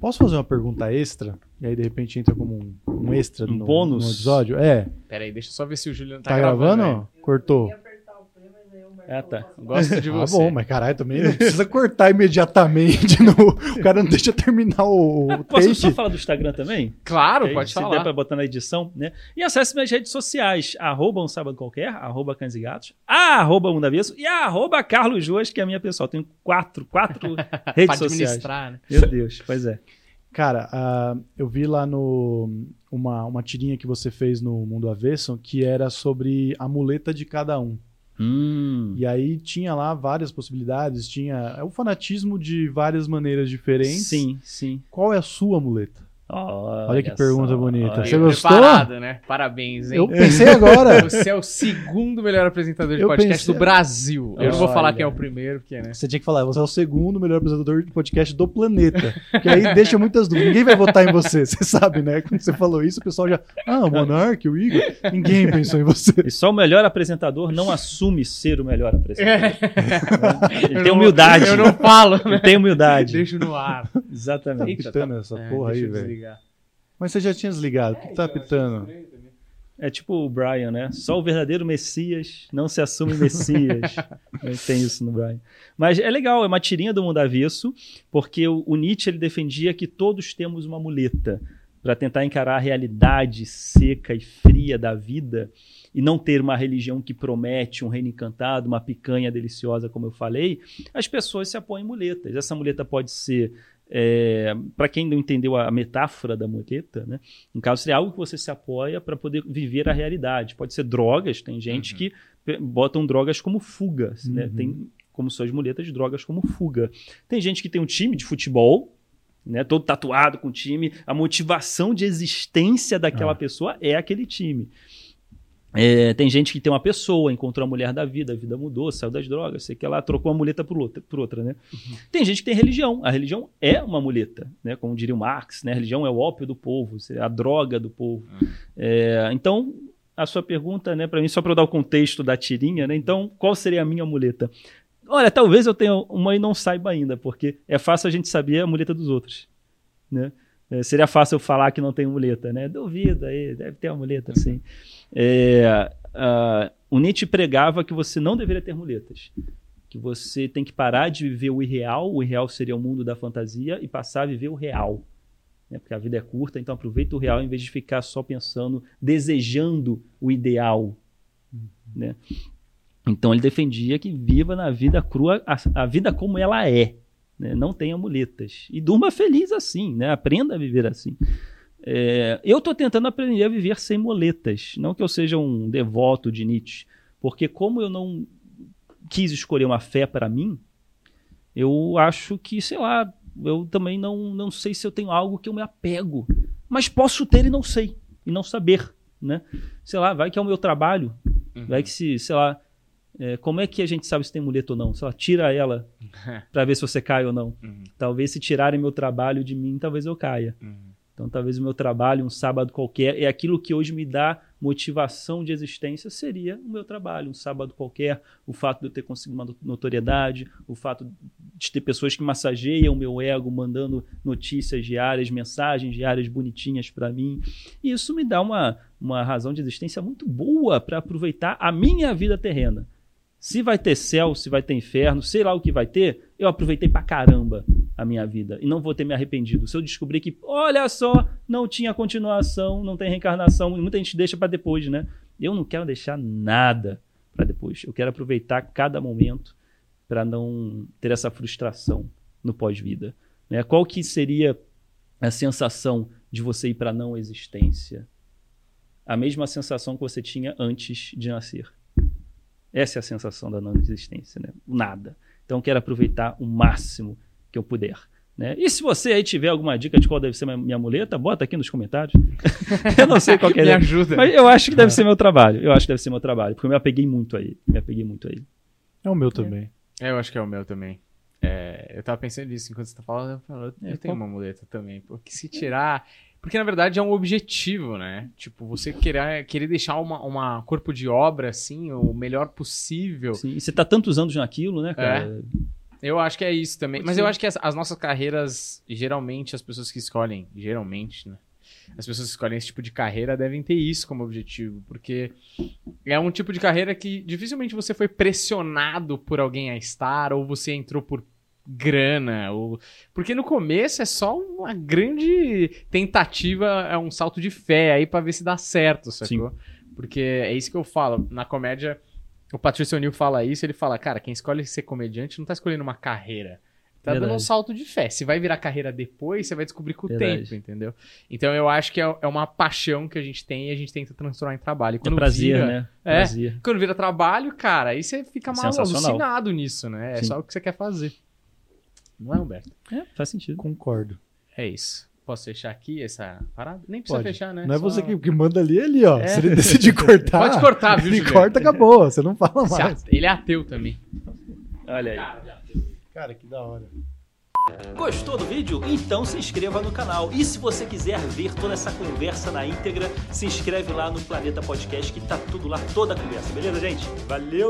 Posso fazer uma pergunta extra? E aí, de repente, entra como um, um extra Um no, bônus? no episódio? É. Pera aí, deixa eu só ver se o Juliano tá, Tá, gravando? aí. Cortou. Ah, tá. Gosto de Ah, você. bom, mas caralho, também não precisa cortar imediatamente. no- O cara não deixa terminar o, o Posso só falar do Instagram também? Claro, Que aí, pode se der falar. pra botar na edição, né? E acesse minhas redes sociais, arroba um sábado qualquer, arroba cães e gatos, arroba um e arroba Carlos Ruas, que é a minha pessoal. Tenho quatro, quatro redes Pra sociais. administrar, né? Meu Deus, pois é. Cara, ah, eu vi lá no uma, uma tirinha que você fez no Mundo Avesso que era sobre a muleta de cada um. Hum. E aí tinha lá várias possibilidades, tinha é o fanatismo de várias maneiras diferentes. Sim, sim. Qual é a sua muleta? Olha, que pergunta só, bonita. olha. Você gostou? preparado, né? Parabéns, hein? Eu pensei agora. Você é o segundo melhor apresentador de Eu podcast pensei- do Brasil. Eu não vou falar Olha. quem é o primeiro, porque, né? Você tinha que falar, você é o segundo melhor apresentador de podcast do planeta. Que aí deixa muitas dúvidas. Ninguém vai votar em você, você sabe, né? Quando você falou isso, o pessoal já. Ah, o Monark, o Igor. Ninguém pensou em você. E só o melhor apresentador não assume ser o melhor apresentador. Ele Eu tem não- humildade. Eu não falo, né? Ele tem humildade. Deixo no ar. Exatamente. Eita, pitando tá- essa É, porra aí, deixa velho. Desligar. Mas você já tinha desligado. O que tá pitando? É tipo o Brian, né? Só o verdadeiro Messias não se assume Messias. Tem isso no Brian. Mas é legal, é uma tirinha do mundo avesso, porque o, o Nietzsche ele defendia que todos temos uma muleta para tentar encarar a realidade seca e fria da vida e não ter uma religião que promete um reino encantado, uma picanha deliciosa, como eu falei, as pessoas se apoiam em muletas. Essa muleta pode ser para quem não entendeu a metáfora da muleta, né? No caso, seria algo que você se apoia para poder viver a realidade. Pode ser drogas, tem gente Uhum. que botam drogas como fuga, né? Uhum. Tem como suas muletas drogas como fuga. Tem gente que tem um time de futebol, né? Todo tatuado com o time, a motivação de existência daquela Ah. pessoa é aquele time. É, tem gente que tem uma pessoa, encontrou a mulher da vida, a vida mudou, saiu das drogas, sei que ela trocou uma muleta por outra, por outra né? Tem gente que tem religião. A religião é uma muleta, né? Como diria o Marx, né? A religião é o ópio do povo, é a droga do povo. É, então, a sua pergunta, né, para mim, só para eu dar o contexto da tirinha, né? Então, qual seria a minha muleta? Olha, talvez eu tenha uma e não saiba ainda, porque é fácil a gente saber a muleta dos outros, né? É, seria fácil eu falar que não tem muleta, né? Duvido aí, deve ter uma muleta, sim. É, ah, o Nietzsche pregava que você não deveria ter muletas. Que você tem que parar de viver o irreal, o irreal seria o mundo da fantasia, e passar a viver o real. Né? Porque a vida é curta, então aproveita o real em vez de ficar só pensando, desejando o ideal. Né? Então ele defendia que viva na vida crua, a, a vida como ela é. Né? Não tenha muletas. E durma feliz assim, né? aprenda a viver assim. É, eu estou tentando aprender a viver sem muletas. Não que eu seja um devoto de Nietzsche, porque como eu não quis escolher uma fé para mim, eu acho que, sei lá, eu também não, não sei se eu tenho algo que eu me apego. Mas posso ter e não sei, e não saber, né? Sei lá, vai que é o meu trabalho, Uhum. vai que se, sei lá, é, como é que a gente sabe se tem muleta ou não? Lá, tira ela para ver se você cai ou não. Uhum. Talvez se tirarem meu trabalho de mim, talvez eu caia. Uhum. Então, talvez o meu trabalho, um sábado qualquer, é aquilo que hoje me dá motivação de existência, seria o meu trabalho, um sábado qualquer, o fato de eu ter conseguido uma notoriedade, o fato de ter pessoas que massageiam o meu ego, mandando notícias diárias, mensagens diárias bonitinhas para mim. E isso me dá uma, uma razão de existência muito boa para aproveitar a minha vida terrena. Se vai ter céu, se vai ter inferno, sei lá o que vai ter, eu aproveitei pra caramba a minha vida e não vou ter me arrependido. Se eu descobrir que, olha só, não tinha continuação, não tem reencarnação, muita gente deixa pra depois, né? Eu não quero deixar nada pra depois. Eu quero aproveitar cada momento para não ter essa frustração no pós-vida. Né? Qual que seria a sensação de você ir para não existência? A mesma sensação que você tinha antes de nascer. Essa é a sensação da não existência, né? O nada. Então, eu quero aproveitar o máximo que eu puder. Né? E se você aí tiver alguma dica de qual deve ser minha, minha muleta, bota aqui nos comentários. eu não sei qual que é. Me ajuda. Mas eu acho que deve ser meu trabalho. Eu acho que deve ser meu trabalho, porque eu me apeguei muito a ele. Me apeguei muito a ele. É o meu também. É, eu acho que é o meu também. É, eu tava pensando nisso enquanto você tá falando, eu, falo, eu É, tenho uma muleta também. Porque se tirar. Porque na verdade é um objetivo, né? Tipo, você querer, querer deixar uma, uma corpo de obra assim, o melhor possível. Sim, e você tá tantos anos naquilo, né, cara? Eu acho que é isso também. Mas eu acho que as, as nossas carreiras, geralmente, as pessoas que escolhem, geralmente, né? As pessoas que escolhem esse tipo de carreira devem ter isso como objetivo, porque é um tipo de carreira que dificilmente você foi pressionado por alguém a estar, ou você entrou por grana, ou... porque no começo é só uma grande tentativa, é um salto de fé aí pra ver se dá certo, sacou? Porque é isso que eu falo, na comédia, o Patrício O'Neill fala isso, ele fala, cara, quem escolhe ser comediante não tá escolhendo uma carreira, tá dando um Verdade. salto de fé. Se vai virar carreira depois, você vai descobrir com o Verdade. tempo, entendeu? Então eu acho que é, é uma paixão que a gente tem e a gente tenta transformar em trabalho. E É quando prazer, vira, né? É. Prazer. Quando vira trabalho, cara, aí você fica mal Sensacional. alucinado nisso, né? É Sim. só o que você quer fazer. Não é, Humberto? É, faz sentido. Concordo. É isso. Posso fechar aqui essa parada? Nem precisa Pode. fechar, né? Não é Só- você que, que manda ali, é ali, ó. É. Se ele decidir cortar. Pode cortar, viu, Ele Juliano? corta, acabou. Você não fala Esse mais. ate- Ele é ateu também. Olha aí. Cara, que da hora. Gostou do vídeo? Então se inscreva no canal. E se você quiser ver toda essa conversa na íntegra, se inscreve lá no Planeta Podcast que tá tudo lá, toda a conversa. Beleza, gente? Valeu!